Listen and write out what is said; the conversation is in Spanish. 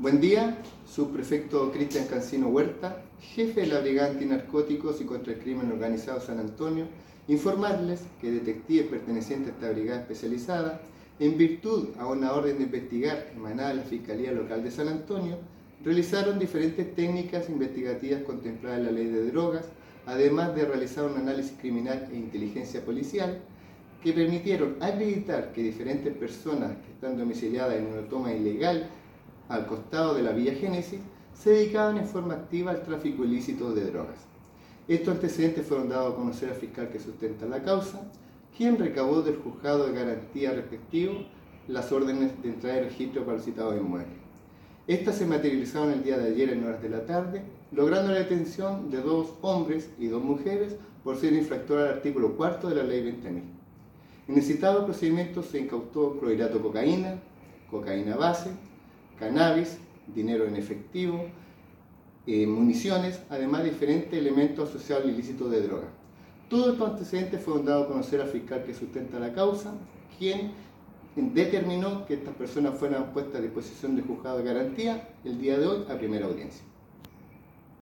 Buen día, subprefecto Cristian Cancino Huerta, jefe de la Brigada Antinarcóticos y contra el Crimen Organizado San Antonio, informarles que detectives pertenecientes a esta brigada especializada, en virtud a una orden de investigar emanada de la Fiscalía Local de San Antonio, realizaron diferentes técnicas investigativas contempladas en la Ley de Drogas, además de realizar un análisis criminal e inteligencia policial, que permitieron acreditar que diferentes personas que están domiciliadas en una toma ilegal al costado de la Villa Génesis, se dedicaban en forma activa al tráfico ilícito de drogas. Estos antecedentes fueron dados a conocer al fiscal que sustenta la causa, quien recabó del juzgado de garantía respectivo las órdenes de entrada de registro para el citado inmueble. Estas se materializaron el día de ayer en horas de la tarde, logrando la detención de dos hombres y dos mujeres por ser infractor al artículo 4 de la ley 20.000. En el citado procedimiento se incautó clorhidrato cocaína, cocaína base, cannabis, dinero en efectivo, eh, municiones, además de diferentes elementos asociados al ilícito de droga. Todos estos antecedentes fueron dados a conocer al fiscal que sustenta la causa, quien determinó que estas personas fueran puestas a disposición del juzgado de garantía el día de hoy a primera audiencia.